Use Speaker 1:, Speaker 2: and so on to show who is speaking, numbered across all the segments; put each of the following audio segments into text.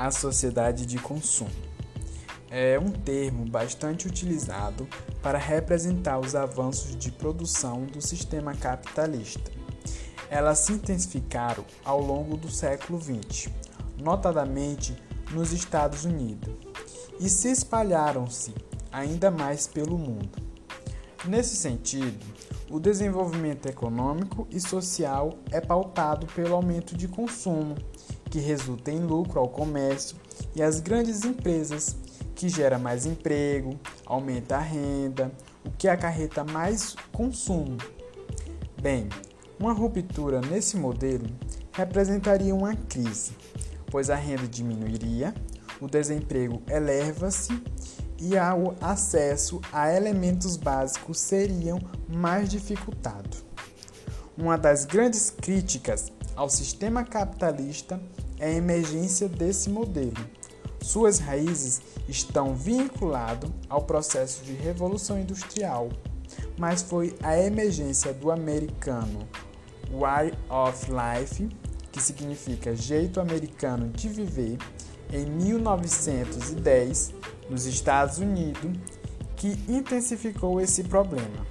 Speaker 1: a sociedade de consumo. É um termo bastante utilizado para representar os avanços de produção do sistema capitalista. Elas se intensificaram ao longo do século XX, notadamente nos Estados Unidos, e se espalharam-se ainda mais pelo mundo. Nesse sentido, o desenvolvimento econômico e social é pautado pelo aumento de consumo, que resulta em lucro ao comércio e às grandes empresas, que gera mais emprego, aumenta a renda, o que acarreta mais consumo. Bem, uma ruptura nesse modelo representaria uma crise, pois a renda diminuiria, o desemprego eleva-se e o acesso a elementos básicos seriam mais dificultado. Uma das grandes críticas ao sistema capitalista é a emergência desse modelo. Suas raízes estão vinculadas ao processo de revolução industrial, mas foi a emergência do americano Way of Life, que significa jeito americano de viver, em 1910 nos Estados Unidos que intensificou esse problema.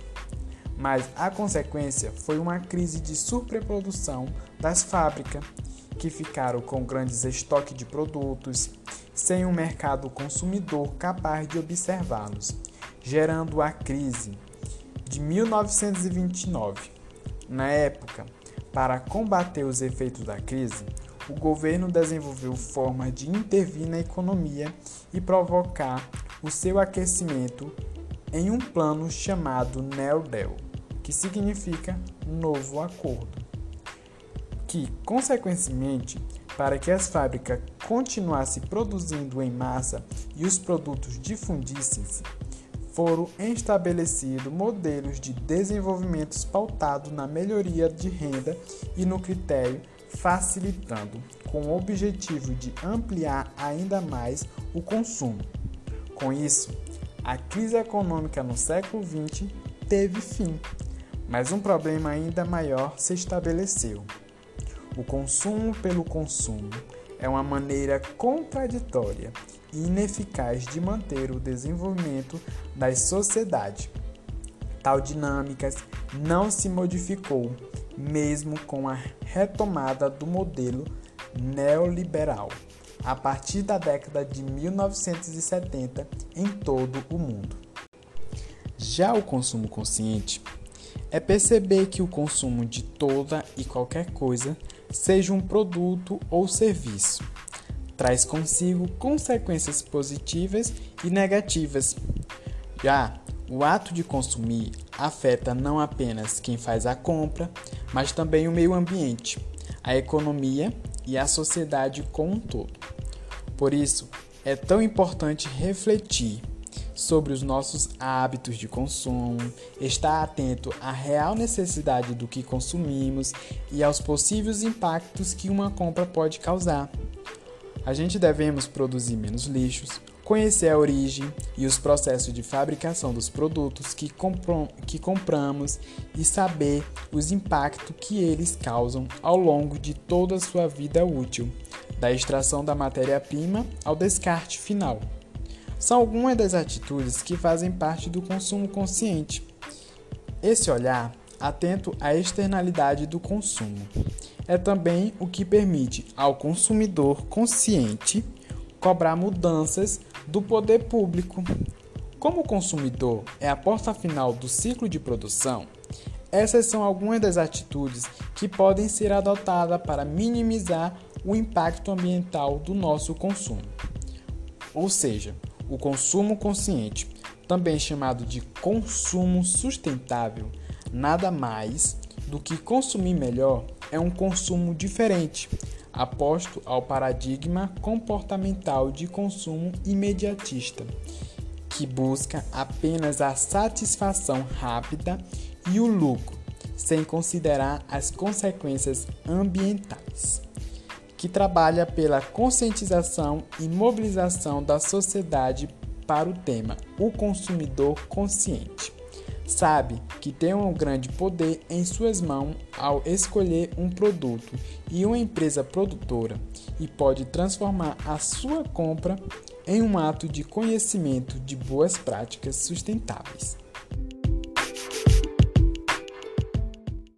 Speaker 1: Mas a consequência foi uma crise de superprodução das fábricas, que ficaram com grandes estoques de produtos, sem um mercado consumidor capaz de observá-los, gerando a crise de 1929. Na época, para combater os efeitos da crise, o governo desenvolveu formas de intervir na economia e provocar o seu aquecimento em um plano chamado New Deal, que significa Novo Acordo, que, consequentemente, para que as fábricas continuassem produzindo em massa e os produtos difundissem-se, foram estabelecidos modelos de desenvolvimento pautados na melhoria de renda e no critério facilitando, com o objetivo de ampliar ainda mais o consumo. Com isso, a crise econômica no século XX teve fim, mas um problema ainda maior se estabeleceu. O consumo pelo consumo é uma maneira contraditória e ineficaz de manter o desenvolvimento das sociedades. Tal dinâmica não se modificou mesmo com a retomada do modelo neoliberal a partir da década de 1970 em todo o mundo. Já o consumo consciente é perceber que o consumo de toda e qualquer coisa, seja um produto ou serviço, traz consigo consequências positivas e negativas. Já o ato de consumir afeta não apenas quem faz a compra, mas também o meio ambiente, a economia e a sociedade como um todo. Por isso, é tão importante refletir sobre os nossos hábitos de consumo, estar atento à real necessidade do que consumimos e aos possíveis impactos que uma compra pode causar. A gente devemos produzir menos lixos, conhecer a origem e os processos de fabricação dos produtos que, que compramos e saber os impactos que eles causam ao longo de toda a sua vida útil, da extração da matéria-prima ao descarte final. São algumas das atitudes que fazem parte do consumo consciente. Esse olhar atento à externalidade do consumo é também o que permite ao consumidor consciente cobrar mudanças do poder público. Como o consumidor é a porta final do ciclo de produção, essas são algumas das atitudes que podem ser adotadas para minimizar o impacto ambiental do nosso consumo. Ou seja, o consumo consciente, também chamado de consumo sustentável, nada mais do que consumir melhor é um consumo diferente, aposto ao paradigma comportamental de consumo imediatista, que busca apenas a satisfação rápida e o lucro, sem considerar as consequências ambientais, que trabalha pela conscientização e mobilização da sociedade para o tema O Consumidor Consciente, sabe que tem um grande poder em suas mãos ao escolher um produto e uma empresa produtora e pode transformar a sua compra em um ato de conhecimento de boas práticas sustentáveis.